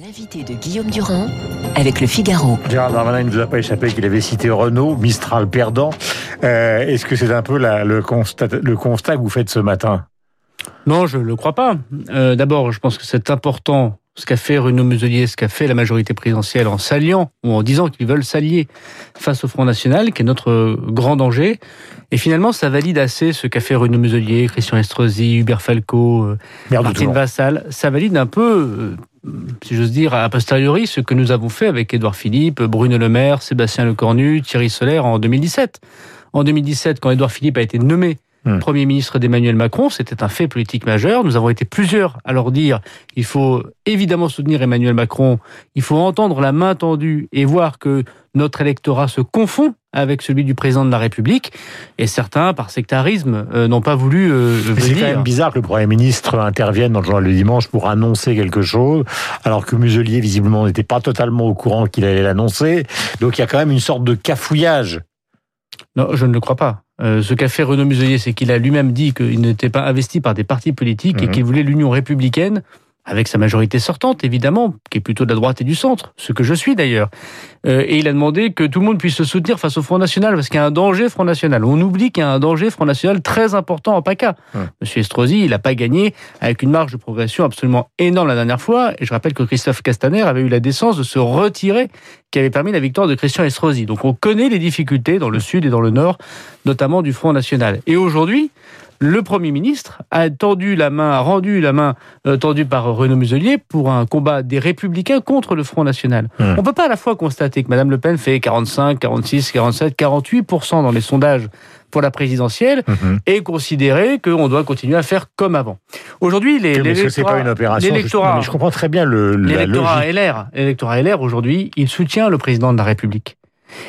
L'invité de Guillaume Durand avec le Figaro. Gérard Darmanin ne vous a pas échappé qu'il avait cité Renault, Mistral perdant. Euh, Est-ce que c'est un peu la, le, constat, le constat que vous faites ce matin? Non, je ne le crois pas. Euh, D'abord, je pense que c'est important ce qu'a fait Renaud Muselier, ce qu'a fait la majorité présidentielle en s'alliant ou en disant qu'ils veulent s'allier face au Front National, qui est notre grand danger. Et finalement, ça valide assez ce qu'a fait Renaud Muselier, Christian Estrosi, Hubert Falco, euh, Merde Martine. Vassal. Ça valide un peu, euh, si j'ose dire, a posteriori, ce que nous avons fait avec Édouard Philippe, Bruno Le Maire, Sébastien Lecornu, Thierry Solaire en 2017. En 2017, quand Édouard Philippe a été nommé Hmm. Premier ministre d'Emmanuel Macron, c'était un fait politique majeur. Nous avons été plusieurs à leur dire il faut évidemment soutenir Emmanuel Macron, il faut entendre la main tendue et voir que notre électorat se confond avec celui du président de la République. Et certains, par sectarisme, euh, n'ont pas voulu euh, C'est quand même bizarre que le Premier ministre intervienne dans le journal le dimanche pour annoncer quelque chose, alors que Muselier, visiblement, n'était pas totalement au courant qu'il allait l'annoncer. Donc il y a quand même une sorte de cafouillage. Non, je ne le crois pas. Euh, ce qu'a fait Renaud Muselier, c'est qu'il a lui-même dit qu'il n'était pas investi par des partis politiques et Mhm. qu'il voulait l'union républicaine, avec sa majorité sortante, évidemment, qui est plutôt de la droite et du centre, ce que je suis d'ailleurs. Euh, et il a demandé que tout le monde puisse se soutenir face au Front National, parce qu'il y a un danger Front National. On oublie qu'il y a un danger Front National très important en PACA. Mhm. Monsieur Estrosi, il n'a pas gagné avec une marge de progression absolument énorme la dernière fois. Et je rappelle que Christophe Castaner avait eu la décence de se retirer, qui avait permis la victoire de Christian Estrosi. Donc on connaît les difficultés dans le sud et dans le nord, notamment du Front National. Et aujourd'hui, le Premier ministre a tendu la main, a rendu la main euh, tendue par Renaud Muselier pour un combat des Républicains contre le Front National. Hmm. On peut pas à la fois constater que Madame Le Pen fait 45, 46, 47, 48% dans les sondages pour la présidentielle Mhm. et considérer qu'on doit continuer à faire comme avant. Aujourd'hui, les, Mais l'électorat- pas une opération l'électorat- je, comprends très bien le, la l'électorat logique. LR, l'électorat LR aujourd'hui, il soutient le président de la République.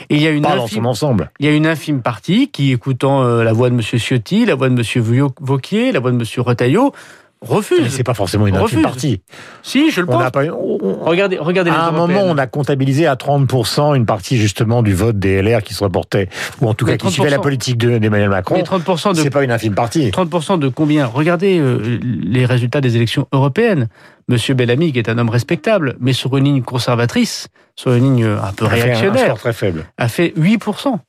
Et il y a une infime- son ensemble. il y a une infime partie qui, écoutant euh, la voix de M. Ciotti, la voix de M. Vauquier, la voix de M. Retailleau, refuse. c'est pas forcément une Refuse. infime partie. Si, je le On pense. n'a pas, Regardez, regardez les À un européennes. moment, on a comptabilisé à 30% une partie justement du vote des LR qui se reportait, ou en tout Mais cas qui suivait la 30%. politique de- d'Emmanuel Macron. Mais 30% de C'est pas une infime partie. 30% de combien? Regardez euh, les résultats des élections européennes. Monsieur Bellamy, qui est un homme respectable, mais sur une ligne conservatrice, sur une ligne un peu Ça fait un- un réactionnaire, score très faible. a fait 8%.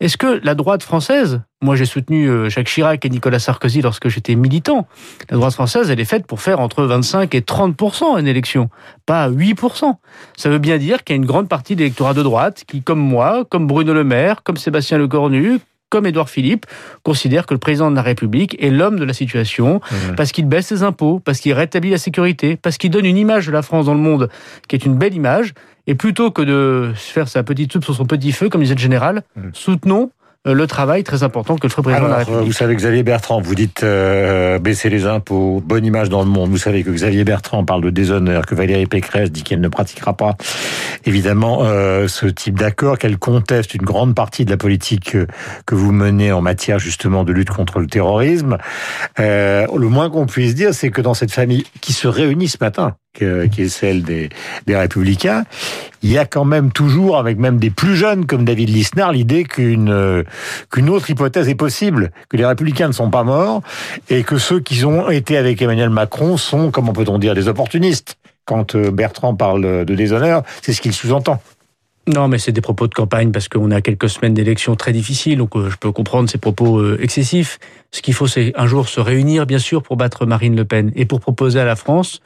Est-ce que la droite française, moi j'ai soutenu euh, Jacques Chirac et Nicolas Sarkozy lorsque j'étais militant, la droite française elle est faite pour faire entre 25 et 30% une élection, pas 8%. Ça veut bien dire qu'il y a une grande partie de l'électorat de droite qui, comme moi, comme Bruno Le Maire, comme Sébastien Lecornu, comme Édouard Philippe, considère que le président de la République est l'homme de la situation, parce qu'il baisse ses impôts, parce qu'il rétablit la sécurité, parce qu'il donne une image de la France dans le monde qui est une belle image. Et plutôt que de faire sa petite soupe sur son petit feu, comme disait le général, Mhm. soutenons le travail très important que le président Alors, de la euh, République. vous savez, Xavier Bertrand, vous dites euh, baisser les impôts, bonne image dans le monde. Vous savez que Xavier Bertrand parle de déshonneur, que Valérie Pécresse dit qu'elle ne pratiquera pas, évidemment, euh, ce type d'accord, qu'elle conteste une grande partie de la politique euh, que vous menez en matière justement de lutte contre le terrorisme. Euh, le moins qu'on puisse dire, c'est que dans cette famille qui se réunit ce matin, qui est celle des, Républicains, il y a quand même toujours, avec même des plus jeunes comme David Lisnard, l'idée qu'une qu'une autre hypothèse est possible, que les Républicains ne sont pas morts et que ceux qui ont été avec Emmanuel Macron sont, comment peut-on dire, des opportunistes. Quand euh, Bertrand parle de déshonneur, c'est ce qu'il sous-entend. Non, mais c'est des propos de campagne parce qu'on a quelques semaines d'élections très difficiles, donc euh, je peux comprendre ces propos euh, excessifs. Ce qu'il faut, c'est un jour se réunir, bien sûr, pour battre Marine Le Pen et pour proposer à la France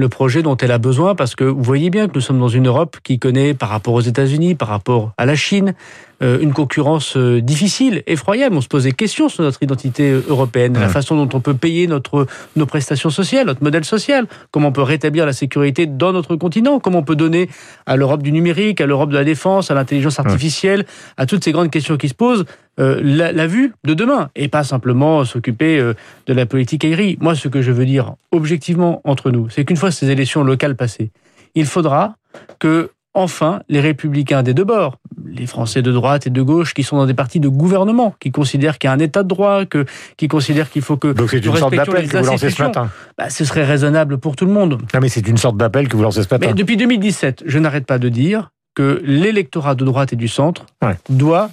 le projet dont elle a besoin, parce que vous voyez bien que nous sommes dans une Europe qui connaît, par rapport aux États-Unis, par rapport à la Chine, une concurrence euh, difficile, effroyable. On se pose des questions sur notre identité euh, européenne, la façon dont on peut payer notre, nos prestations sociales, notre modèle social, comment on peut rétablir la sécurité dans notre continent, comment on peut donner à l'Europe du numérique, à l'Europe de la défense, à l'intelligence artificielle, à toutes ces grandes questions qui se posent, euh, la, la vue de demain, et pas simplement s'occuper euh, de la politique aérie. Moi, ce que je veux dire objectivement entre nous, c'est qu'une fois ces élections locales passées, il faudra que enfin les républicains des deux bords, les Français de droite et de gauche qui sont dans des partis de gouvernement, qui considèrent qu'il y a un état de droit, que, qui considèrent qu'il faut que Donc c'est une sorte d'appel que vous lancez ce matin. bah, ce serait raisonnable pour tout le monde. Non mais c'est une sorte d'appel que vous lancez ce matin. Mais depuis 2017, je n'arrête pas de dire que l'électorat de droite et du centre Ouais. doit,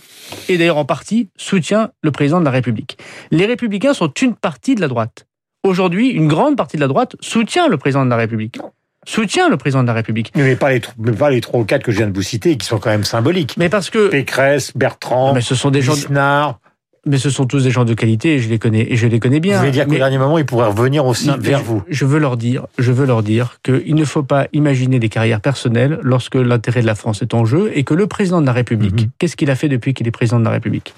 et d'ailleurs en partie, soutient le président de la République. Les républicains sont une partie de la droite. Aujourd'hui, une grande partie de la droite soutient le président de la République. Soutient le président de la République. Mais pas les, mais pas les trois ou quatre que je viens de vous citer, qui sont quand même symboliques. Mais parce que... Pécresse, Bertrand, mais ce sont des gens... Mais ce sont tous des gens de qualité et je les connais et je les connais bien. Vous voulez dire qu'au dernier moment, ils pourraient revenir aussi vers vous. Je veux leur dire, je veux leur dire qu'il ne faut pas imaginer des carrières personnelles lorsque l'intérêt de la France est en jeu et que le président de la République, mm-hmm. qu'est-ce qu'il a fait depuis qu'il est président de la République?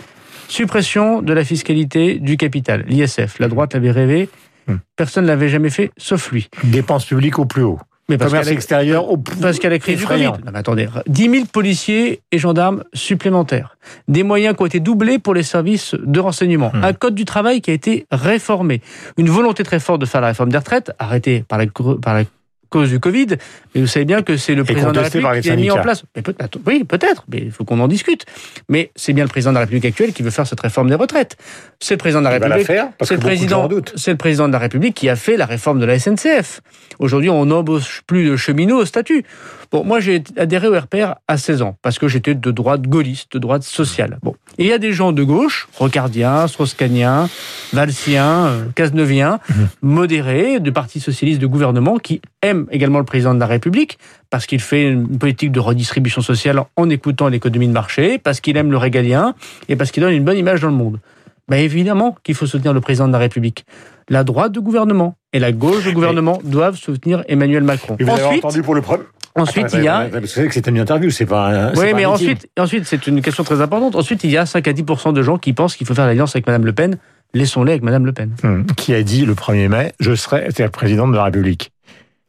Suppression de la fiscalité du capital, l'ISF. La droite l'avait rêvé, mm. personne ne l'avait jamais fait, sauf lui. Dépenses publiques au plus haut. Mais parce Commerce extérieur au Parce qu'elle a créé du Covid. Non, mais attendez, 10 000 policiers et gendarmes supplémentaires. Des moyens qui ont été doublés pour les services de renseignement. Hmm. Un code du travail qui a été réformé. Une volonté très forte de faire la réforme des retraites, arrêtée par la, par la cause du Covid, mais vous savez bien que c'est le président de la République qui a mis en place. peut oui, peut-être, mais il faut qu'on en discute. Mais c'est bien le président de la République actuel qui veut faire cette réforme des retraites. C'est le président de la République. C'est le président. C'est le président de la République qui a fait la réforme de la SNCF. Aujourd'hui, on n'embauche plus de cheminots au statut. Bon, moi, j'ai adhéré au RPR à 16 ans, parce que j'étais de droite gaulliste, de droite sociale. Bon. Et il y a des gens de gauche, rocardiens, strauss-caniens, valsiens, casneviens, mhm. modérés, de parti socialiste de gouvernement, qui aiment également le président de la République, parce qu'il fait une politique de redistribution sociale en écoutant l'économie de marché, parce qu'il aime le régalien, et parce qu'il donne une bonne image dans le monde. Ben évidemment qu'il faut soutenir le président de la République. La droite de gouvernement et la gauche de gouvernement doivent soutenir Emmanuel Macron. Et vous avez entendu pour le premier Ensuite, il y a. Vous savez que c'était une interview, c'est pas. Oui, mais ensuite, ensuite, c'est une question très importante. Ensuite, il y a 5 à 10 de gens qui pensent qu'il faut faire l'alliance avec Mme Le Pen. Laissons-les avec Mme Le Pen. Hum, qui a dit le 1er mai, je serai présidente de la République.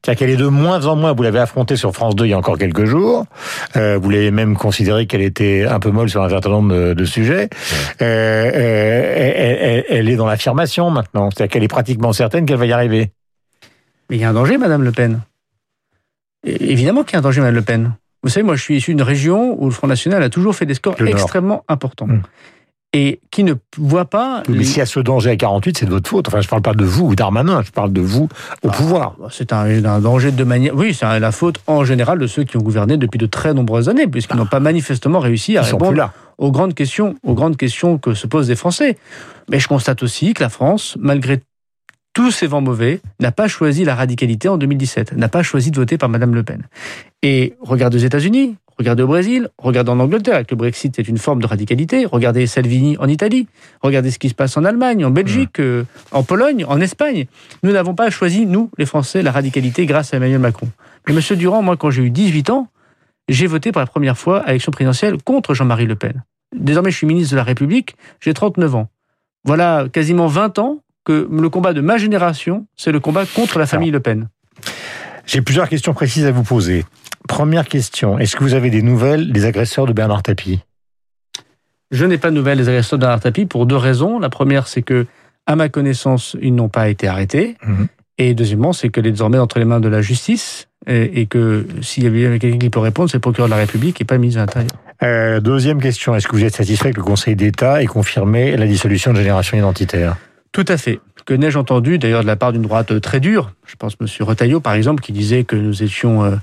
C'est-à-dire qu'elle est de moins en moins, vous l'avez affrontée sur France 2 il y a encore quelques jours, euh, vous l'avez même considéré qu'elle était un peu molle sur un certain nombre de, sujets, euh, euh, elle, est dans l'affirmation maintenant, c'est-à-dire qu'elle est pratiquement certaine qu'elle va y arriver. Mais il y a un danger, Madame Le Pen. Évidemment qu'il y a un danger, Mme Le Pen. Vous savez, moi, je suis issu d'une région où le Front National a toujours fait des scores extrêmement importants. Hum. Et qui ne voit pas. Mais s'il y a ce danger à 48, c'est de votre faute. Enfin, je ne parle pas de vous ou d'Armanin, je parle de vous au ah, pouvoir. Bah, c'est un, danger de manière. Oui, c'est la faute en général de ceux qui ont gouverné depuis de très nombreuses années, puisqu'ils n'ont pas manifestement réussi à répondre aux grandes questions, aux grandes questions que se posent les Français. Mais je constate aussi que la France, malgré tous ces vents mauvais, n'a pas choisi la radicalité en 2017, n'a pas choisi de voter par Madame Le Pen. Et regardez aux États-Unis, regardez au Brésil, regardez en Angleterre, avec le Brexit, c'est une forme de radicalité. Regardez Salvini en Italie, regardez ce qui se passe en Allemagne, en Belgique, euh, en Pologne, en Espagne. Nous n'avons pas choisi, nous, les Français, la radicalité grâce à Emmanuel Macron. Mais Monsieur Durand, moi, quand j'ai eu 18 ans, j'ai voté pour la première fois à l'élection présidentielle contre Jean-Marie Le Pen. Désormais, je suis ministre de la République, j'ai 39 ans. Voilà quasiment 20 ans que le combat de ma génération, c'est le combat contre la famille Le Pen. J'ai plusieurs questions précises à vous poser. Première question, est-ce que vous avez des nouvelles des agresseurs de Bernard Tapie? Je n'ai pas de nouvelles des agresseurs de Bernard Tapie pour deux raisons. La première, c'est que, à ma connaissance, ils n'ont pas été arrêtés. Mhm. Et deuxièmement, c'est qu'elle est désormais entre les mains de la justice et, que s'il y avait quelqu'un qui peut répondre, c'est le procureur de la République et pas ministre de l'Intérieur. Euh, deuxième question, est-ce que vous êtes satisfait que le Conseil d'État ait confirmé la dissolution de Génération Identitaire? Tout à fait. Que n'ai-je entendu, d'ailleurs, de la part d'une droite très dure? Je pense M. Retailleau, par exemple, qui disait que nous étions euh,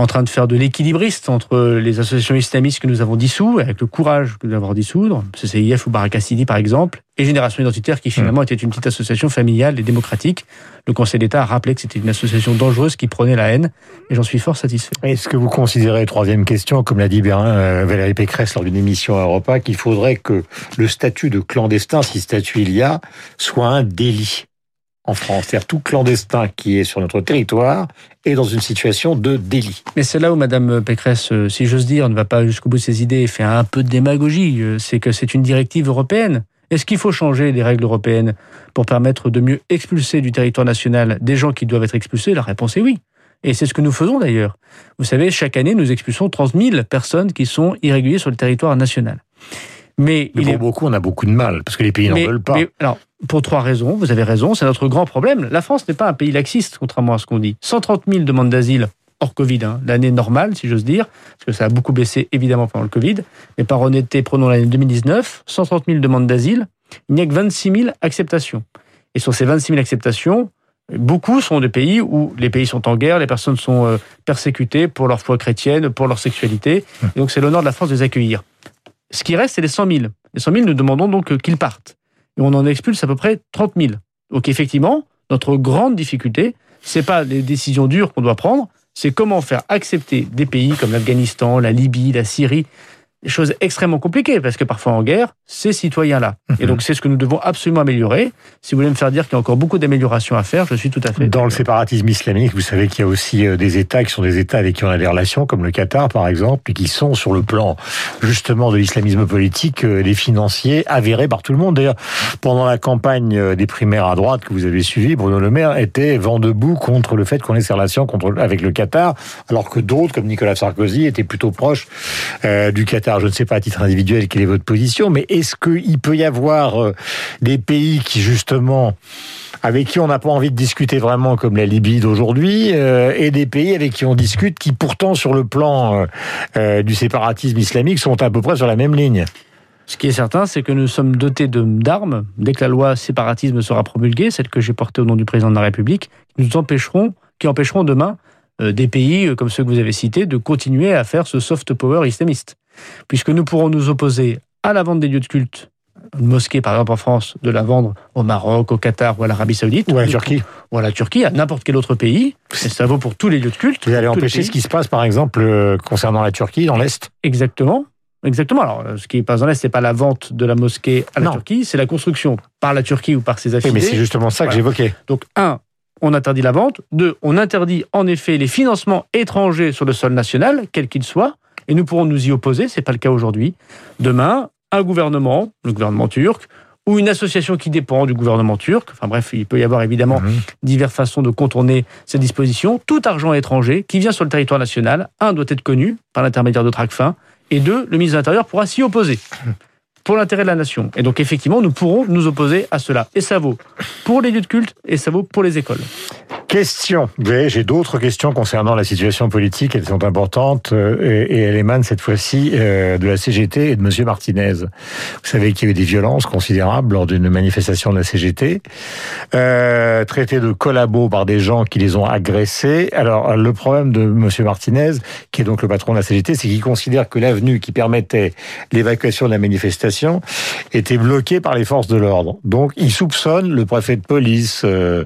en train de faire de l'équilibriste entre les associations islamistes que nous avons dissous, avec le courage que nous avons dissoudre, CCIF ou Barakassidi par exemple, et Génération Identitaire qui finalement mmh. était une petite association familiale et démocratique. Le Conseil d'État a rappelé que c'était une association dangereuse qui prenait la haine, et j'en suis fort satisfait. Est-ce que vous considérez, troisième question, comme l'a dit euh, Valérie Pécresse lors d'une émission à Europa, qu'il faudrait que le statut de clandestin, si statut il y a, soit un délit? En France. C'est-à-dire tout clandestin qui est sur notre territoire est dans une situation de délit. Mais c'est là où Madame Pécresse, euh, si j'ose dire, ne va pas jusqu'au bout de ses idées et fait un peu de démagogie. Euh, c'est que c'est une directive européenne. Est-ce qu'il faut changer les règles européennes pour permettre de mieux expulser du territoire national des gens qui doivent être expulsés? La réponse est oui. Et c'est ce que nous faisons d'ailleurs. Vous savez, chaque année, nous expulsons 30 000 personnes qui sont irréguliers sur le territoire national. Mais, pour beaucoup, on a beaucoup de mal, parce que les pays n'en veulent pas. alors, pour trois raisons, vous avez raison, c'est notre grand problème. La France n'est pas un pays laxiste, contrairement à ce qu'on dit. 130 000 demandes d'asile hors Covid, hein, l'année normale, si j'ose dire, parce que ça a beaucoup baissé évidemment pendant le Covid. Mais par honnêteté, prenons l'année 2019, 130 000 demandes d'asile, il n'y a que 26 000 acceptations. Et sur ces 26 000 acceptations, beaucoup sont des pays où les pays sont en guerre, les personnes sont euh, persécutées pour leur foi chrétienne, pour leur sexualité. Et donc c'est l'honneur de la France de les accueillir. Ce qui reste, c'est les 100 000. Les 100 000, nous demandons donc qu'ils partent. On en expulse à peu près 30 000. Donc effectivement, notre grande difficulté, C'est pas les décisions dures qu'on doit prendre, c'est comment faire accepter des pays comme l'Afghanistan, la Libye, la Syrie, des choses extrêmement compliquées, parce que parfois en guerre, ces citoyens-là. Et donc c'est ce que nous devons absolument améliorer. Si vous voulez me faire dire qu'il y a encore beaucoup d'améliorations à faire, je suis tout à fait... Dans le séparatisme islamique, vous savez qu'il y a aussi euh, des États qui sont des États avec qui on a des relations, comme le Qatar par exemple, et qui sont sur le plan justement de l'islamisme politique, euh, des financiers avérés par tout le monde. D'ailleurs, pendant la campagne euh, des primaires à droite que vous avez suivie, Bruno Le Maire était vent debout contre le fait qu'on ait ces relations contre, avec le Qatar, alors que d'autres, comme Nicolas Sarkozy, étaient plutôt proches euh, du Qatar. Je ne sais pas à titre individuel quelle est votre position, mais est-ce qu'il peut y avoir euh, des pays qui justement avec qui on n'a pas envie de discuter vraiment comme la Libye d'aujourd'hui, euh, et des pays avec qui on discute qui pourtant sur le plan euh, du séparatisme islamique sont à peu près sur la même ligne? Ce qui est certain, c'est que nous sommes dotés d'armes. Dès que la loi séparatisme sera promulguée, celle que j'ai portée au nom du président de la République, nous empêcherons, qui empêcheront demain des pays comme ceux que vous avez cités de continuer à faire ce soft power islamiste. Puisque nous pourrons nous opposer à la vente des lieux de culte, une mosquée par exemple en France, de la vendre au Maroc, au Qatar ou à l'Arabie Saoudite. Ou à la Turquie. Ou à la Turquie, à n'importe quel autre pays. Et ça vaut pour tous les lieux de culte. Vous allez empêcher ce qui se passe par exemple euh, concernant la Turquie dans l'Est? Exactement. Exactement. Alors, euh, ce qui est pas dans l'Est, c'est pas la vente de la mosquée à la Non. Turquie, c'est la construction par la Turquie ou par ses Oui, affiliés. mais c'est justement ça que Voilà. j'évoquais. Donc, un, on interdit la vente. Deux, on interdit en effet les financements étrangers sur le sol national, quel qu'il soit, et nous pourrons nous y opposer. C'est pas le cas aujourd'hui. Demain, un gouvernement, le gouvernement turc, ou une association qui dépend du gouvernement turc. Enfin bref, il peut y avoir évidemment Mhm. diverses façons de contourner cette disposition. Tout argent étranger qui vient sur le territoire national, un, doit être connu par l'intermédiaire de Tracfin, et deux, le ministre de l'Intérieur pourra s'y opposer pour l'intérêt de la nation. Et donc effectivement, nous pourrons nous opposer à cela. Et ça vaut pour les lieux de culte et ça vaut pour les écoles. Question. J'ai d'autres questions concernant la situation politique. Elles sont importantes euh, et, et elles émanent cette fois-ci euh, de la CGT et de Monsieur Martinez. Vous savez qu'il y a eu des violences considérables lors d'une manifestation de la CGT, euh, traités de collabos par des gens qui les ont agressés. Alors, le problème de Monsieur Martinez, qui est donc le patron de la CGT, c'est qu'il considère que l'avenue qui permettait l'évacuation de la manifestation était bloquée par les forces de l'ordre. Donc, il soupçonne le préfet de police, euh,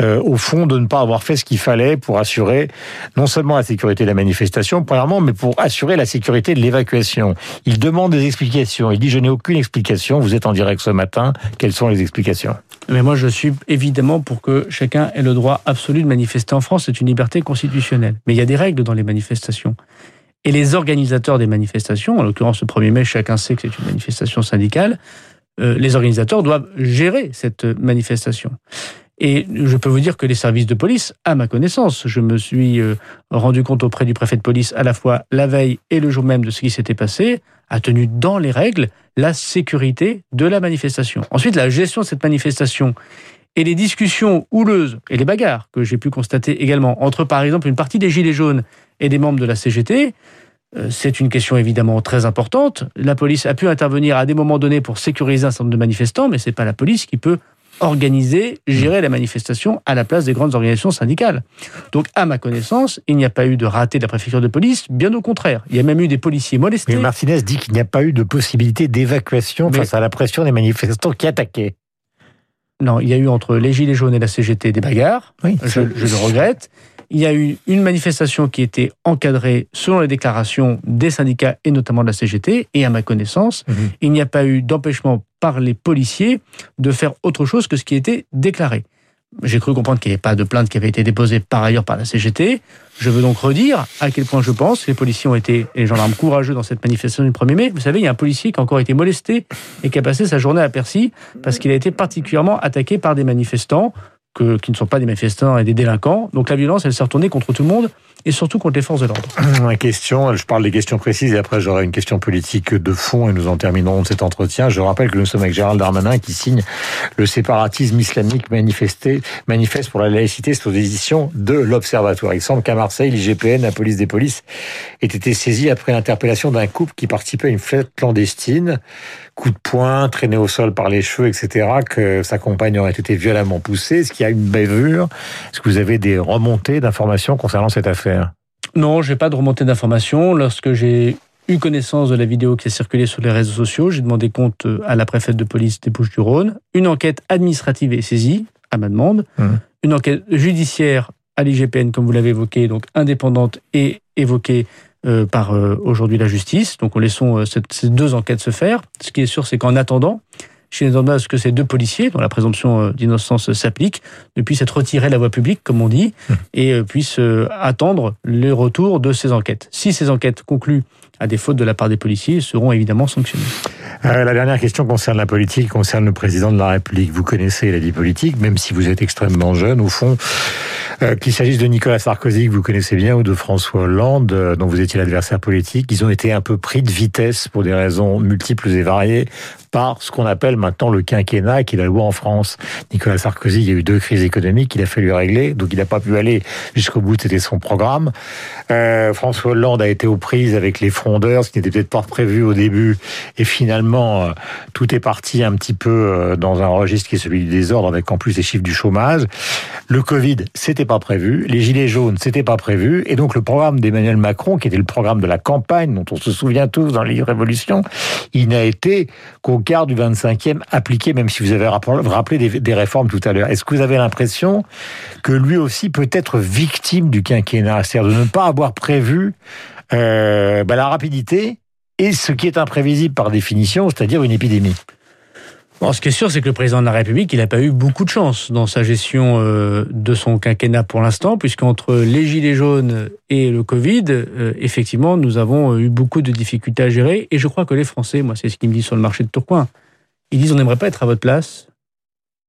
euh, au fond, de ne pas avoir fait ce qu'il fallait pour assurer non seulement la sécurité de la manifestation, premièrement, mais pour assurer la sécurité de l'évacuation. Il demande des explications. Il dit, je n'ai aucune explication. Vous êtes en direct ce matin. Quelles sont les explications? Mais moi, je suis évidemment pour que chacun ait le droit absolu de manifester en France. C'est une liberté constitutionnelle. Mais il y a des règles dans les manifestations. Et les organisateurs des manifestations, en l'occurrence le 1er mai, chacun sait que c'est une manifestation syndicale, euh, les organisateurs doivent gérer cette manifestation. Et je peux vous dire que les services de police, à ma connaissance, je me suis euh, rendu compte auprès du préfet de police à la fois la veille et le jour même de ce qui s'était passé, a tenu dans les règles la sécurité de la manifestation. Ensuite, la gestion de cette manifestation et les discussions houleuses et les bagarres que j'ai pu constater également entre, par exemple, une partie des Gilets jaunes et des membres de la CGT, euh, c'est une question évidemment très importante. La police a pu intervenir à des moments donnés pour sécuriser un certain nombre de manifestants, mais c'est pas la police qui peut organiser, gérer la manifestation à la place des grandes organisations syndicales. Donc, à ma connaissance, il n'y a pas eu de raté de la préfecture de police, bien au contraire. Il y a même eu des policiers molestés. Mais Martinez dit qu'il n'y a pas eu de possibilité d'évacuation face à la pression des manifestants qui attaquaient. Non, il y a eu entre les Gilets jaunes et la CGT des bagarres. Oui, je, je le regrette. Il y a eu une manifestation qui était encadrée selon les déclarations des syndicats et notamment de la CGT. Et à ma connaissance, Mhm. il n'y a pas eu d'empêchement par les policiers de faire autre chose que ce qui était déclaré. J'ai cru comprendre qu'il n'y avait pas de plainte qui avait été déposée par ailleurs par la CGT. Je veux donc redire à quel point je pense que les policiers ont été, et les gendarmes courageux dans cette manifestation du 1er mai. Vous savez, il y a un policier qui a encore été molesté et qui a passé sa journée à Percy parce qu'il a été particulièrement attaqué par des manifestants qui ne sont pas des manifestants et des délinquants. Donc la violence, elle s'est retournée contre tout le monde et surtout contre les forces de l'ordre. Une question, je parle des questions précises et après j'aurai une question politique de fond et nous en terminerons cet entretien. Je rappelle que nous sommes avec Gérald Darmanin qui signe le séparatisme islamique manifesté, manifeste pour la laïcité, c'est aux éditions de l'Observatoire. Il semble qu'à Marseille, l'IGPN, la police des polices, ait été saisie après l'interpellation d'un couple qui participait à une fête clandestine. Coup de poing, traîné au sol par les cheveux, etc., que sa compagne aurait été violemment poussée. Est-ce qu'il y a une bavure? Est-ce que vous avez des remontées d'informations concernant cette affaire? Non, j'ai pas de remontée d'informations. Lorsque j'ai eu connaissance de la vidéo qui a circulé sur les réseaux sociaux, j'ai demandé compte euh, à la préfète de police des Bouches-du-Rhône. Une enquête administrative est saisie, à ma demande. Mhm. une enquête judiciaire à l'IGPN, comme vous l'avez évoqué, donc indépendante et évoquée euh, par euh, aujourd'hui la justice. Donc, on laissons euh, ces deux enquêtes se faire. Ce qui est sûr, c'est qu'en attendant, chez les à ce que ces deux policiers, dont la présomption d'innocence s'applique, ne puissent être retirés de la voie publique, comme on dit, mmh. et puissent attendre le retour de ces enquêtes. Si ces enquêtes concluent à des fautes de la part des policiers, ils seront évidemment sanctionnés. la dernière question concerne la politique, concerne le président de la République. Vous connaissez la vie politique, même si vous êtes extrêmement jeune, au fond. Euh, qu'il s'agisse de Nicolas Sarkozy, que vous connaissez bien, ou de François Hollande, euh, dont vous étiez l'adversaire politique, ils ont été un peu pris de vitesse pour des raisons multiples et variées par ce qu'on appelle maintenant le quinquennat, qui est la loi en France. Nicolas Sarkozy, il y a eu deux crises économiques qu'il a fallu régler, donc il n'a pas pu aller jusqu'au bout, c'était son programme. Euh, François Hollande a été aux prises avec les frondeurs, ce qui n'était peut-être pas prévu au début, et finalement, euh, tout est parti un petit peu euh, dans un registre qui est celui du désordre, avec en plus les chiffres du chômage. Le Covid, c'était pas prévu. Les gilets jaunes, c'était pas prévu. Et donc le programme d'Emmanuel Macron, qui était le programme de la campagne, dont on se souvient tous dans les révolutions, il n'a été qu'au quart du 25e appliqué, même si vous avez rappelé des, réformes tout à l'heure. Est-ce que vous avez l'impression que lui aussi peut être victime du quinquennat, c'est-à-dire de ne pas avoir prévu euh, bah, la rapidité et ce qui est imprévisible par définition, c'est-à-dire une épidémie ce qui est sûr, c'est que le président de la République, il n'a pas eu beaucoup de chance dans sa gestion euh, de son quinquennat pour l'instant, puisqu'entre les gilets jaunes et le Covid, euh, effectivement, nous avons euh, eu beaucoup de difficultés à gérer. Et je crois que les Français, moi, c'est ce qu'ils me disent sur le marché de Tourcoing, ils disent on n'aimerait pas être à votre place,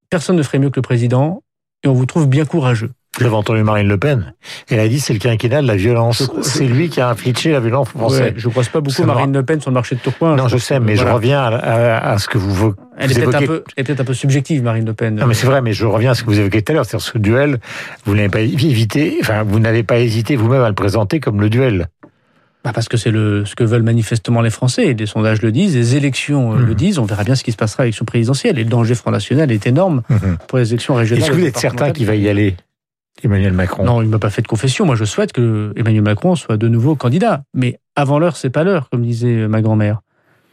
personne ne ferait mieux que le président, et on vous trouve bien courageux. J'avais entendu Marine Le Pen. Elle a dit c'est le quinquennat de la violence. C'est lui qui a infligé la violence française. Ouais, je ne croise pas beaucoup Marine Le Pen sur le marché de Tourcoing. Non, je, sais, mais je reviens à, ce que vous, Elle est peut-être un, peu, peut un peu subjective, Marine Le Pen. Non, mais c'est vrai, mais je reviens à ce que vous évoquiez tout à l'heure. C'est-à-dire ce duel, vous n'avez pas évité, enfin, vous n'avez pas hésité vous-même à le présenter comme le duel. Bah parce que c'est le, ce que veulent manifestement les Français. Les sondages le disent, les élections euh, le mmh. disent. On verra bien ce qui se passera à l'élection présidentielle. Et le danger Front National est énorme mmh. pour les élections régionales. Est-ce que vous êtes certain qu'il va y aller? Emmanuel Macron Non, il ne m'a pas fait de confession. Moi, je souhaite que Emmanuel Macron soit de nouveau candidat. Mais avant l'heure, c'est pas l'heure, comme disait ma grand-mère.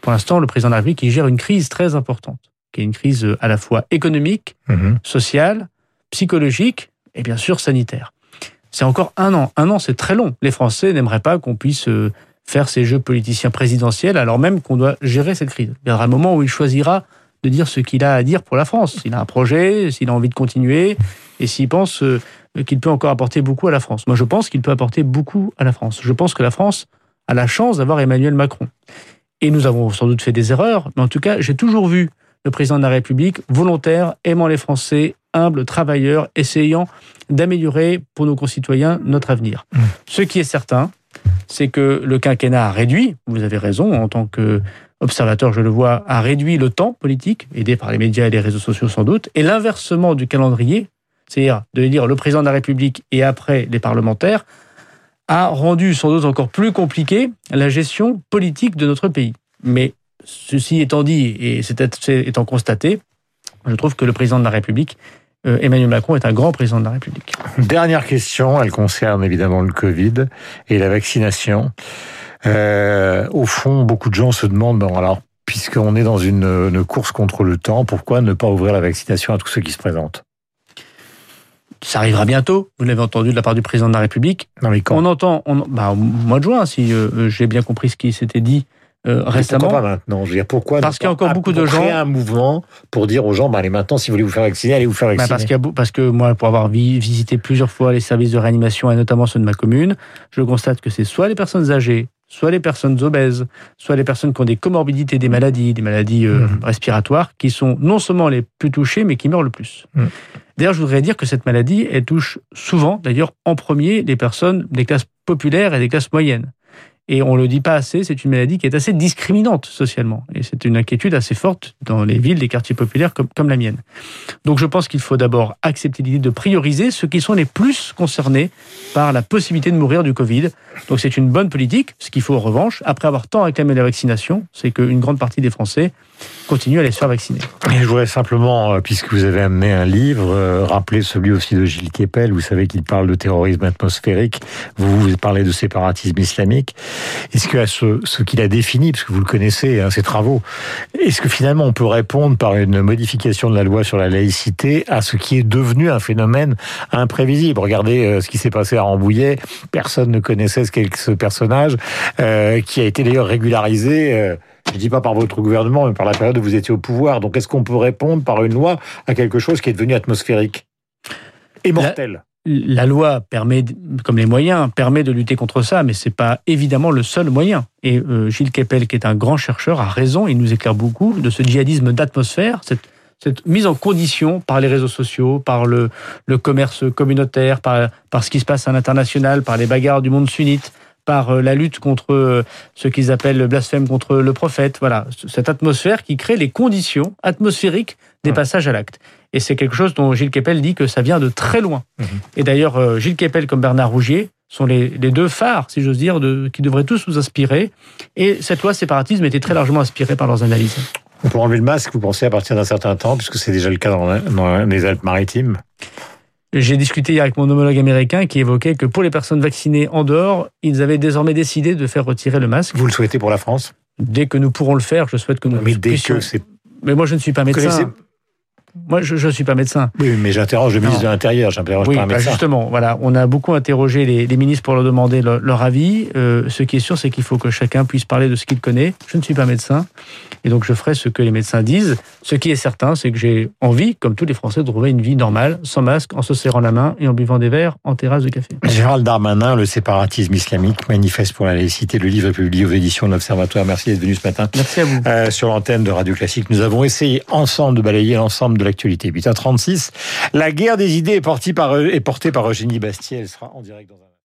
Pour l'instant, le président de la République, il gère une crise très importante, qui est une crise à la fois économique, mhm. sociale, psychologique et bien sûr sanitaire. C'est encore un an. Un an, c'est très long. Les Français n'aimeraient pas qu'on puisse euh, faire ces jeux politiciens présidentiels alors même qu'on doit gérer cette crise. Il y aura un moment où il choisira de dire ce qu'il a à dire pour la France. S'il a un projet, s'il a envie de continuer, et s'il pense euh, qu'il peut encore apporter beaucoup à la France. Moi, je pense qu'il peut apporter beaucoup à la France. Je pense que la France a la chance d'avoir Emmanuel Macron. Et nous avons sans doute fait des erreurs, mais en tout cas, j'ai toujours vu le président de la République volontaire, aimant les Français, humble, travailleur, essayant d'améliorer pour nos concitoyens notre avenir. Mmh. Ce qui est certain, c'est que le quinquennat a réduit, vous avez raison, en tant qu'observateur, je le vois, a réduit le temps politique, aidé par les médias et les réseaux sociaux sans doute, et l'inversement du calendrier c'est-à-dire de dire le président de la République et après les parlementaires, a rendu sans doute encore plus compliqué la gestion politique de notre pays. Mais ceci étant dit et étant constaté, je trouve que le président de la République, euh, Emmanuel Macron, est un grand président de la République. Dernière question, elle concerne évidemment le Covid et la vaccination. Euh, au fond, beaucoup de gens se demandent, alors, puisqu'on est dans une course contre le temps, pourquoi ne pas ouvrir la vaccination à tous ceux qui se présentent? Ça arrivera bientôt. Vous l'avez entendu de la part du président de la République. Non, mais quand On entend, on, bah, au mois de juin, si euh, euh, j'ai bien compris ce qui s'était dit euh, récemment. Pourquoi pas maintenant? Je veux dire, pourquoi Parce qu'il y a encore beaucoup de gens. Créer un mouvement pour dire aux gens, bah, allez maintenant, si vous voulez vous faire vacciner, allez vous faire bah, vacciner. parce, parce que moi, pour avoir visité plusieurs fois les services de réanimation et notamment ceux de ma commune, je constate que c'est soit les personnes âgées, soit les personnes obèses, soit les personnes qui ont des comorbidités, des maladies, des maladies mmh. respiratoires, qui sont non seulement les plus touchées, mais qui meurent le plus. Mmh. D'ailleurs, je voudrais dire que cette maladie, elle touche souvent, d'ailleurs, en premier, les personnes des classes populaires et des classes moyennes. Et on le dit pas assez, c'est une maladie qui est assez discriminante socialement. Et c'est une inquiétude assez forte dans les villes, les quartiers populaires comme, comme la mienne. Donc je pense qu'il faut d'abord accepter l'idée de prioriser ceux qui sont les plus concernés par la possibilité de mourir du Covid. Donc c'est une bonne politique. Ce qu'il faut en revanche, après avoir tant réclamé la vaccination, c'est qu'une grande partie des Français continuent à les faire vacciner. Et je voudrais simplement, euh, puisque vous avez amené un livre, euh, rappeler celui aussi de Gilles Kepel. Vous savez qu'il parle de terrorisme atmosphérique. Vous, vous parlez de séparatisme islamique. est-ce que ce, ce qu'il a défini, parce que vous le connaissez, hein, ses travaux, est-ce que finalement on peut répondre par une modification de la loi sur la laïcité à ce qui est devenu un phénomène imprévisible? Regardez euh, ce qui s'est passé à Rambouillet, personne ne connaissait ce personnage, qui a été d'ailleurs régularisé. Je dis pas par votre gouvernement, mais par la période où vous étiez au pouvoir. Donc, est-ce qu'on peut répondre par une loi à quelque chose qui est devenu atmosphérique et mortel? la loi permet, comme les moyens, permet de lutter contre ça, mais c'est pas évidemment le seul moyen. Et euh, Gilles Kepel, qui est un grand chercheur, a raison. Il nous éclaire beaucoup de ce djihadisme d'atmosphère, cette, cette, mise en condition par les réseaux sociaux, par le, le commerce communautaire, par, par ce qui se passe à l'international, par les bagarres du monde sunnite par euh, la lutte contre euh, ce qu'ils appellent le blasphème contre le prophète. Voilà, cette atmosphère qui crée les conditions atmosphériques des passages à l'acte. Et c'est quelque chose dont Gilles Kepel dit que ça vient de très loin. Mhm. Et d'ailleurs, euh, Gilles Kepel comme Bernard Rougier sont les, les deux phares, si j'ose dire, de, qui devraient tous nous inspirer. Et cette loi séparatisme était très largement inspirée par leurs analyses. On peut enlever le masque, vous pensez, à partir d'un certain temps, puisque c'est déjà le cas dans, dans les Alpes-Maritimes? J'ai discuté hier avec mon homologue américain qui évoquait que pour les personnes vaccinées en dehors, ils avaient désormais décidé de faire retirer le masque. Vous le souhaitez pour la France? Dès que nous pourrons le faire, je souhaite que nous. Mais dès que c'est. Mais moi, je ne suis pas médecin. Moi, je ne suis pas médecin. Oui, mais j'interroge le ministre de l'Intérieur, j'interroge oui, pas un bah, médecin. justement, voilà, on a beaucoup interrogé les, les ministres pour leur demander leur, leur avis. Euh, ce qui est sûr, c'est qu'il faut que chacun puisse parler de ce qu'il connaît. Je ne suis pas médecin, et donc je ferai ce que les médecins disent. Ce qui est certain, c'est que j'ai envie, comme tous les Français, de trouver une vie normale, sans masque, en se serrant la main et en buvant des verres en terrasse de café. Gérald Darmanin, le séparatisme islamique, manifeste pour la laïcité. Le livre est publié aux éditions de l'Observatoire. Merci d'être venu ce matin. Merci à vous. Euh, sur l'antenne de Radio Classique, nous avons essayé ensemble de balayer l'ensemble de l'actualité. 8 36. La guerre des idées est portée par, est portée par Eugénie Bastier. Elle sera en direct dans un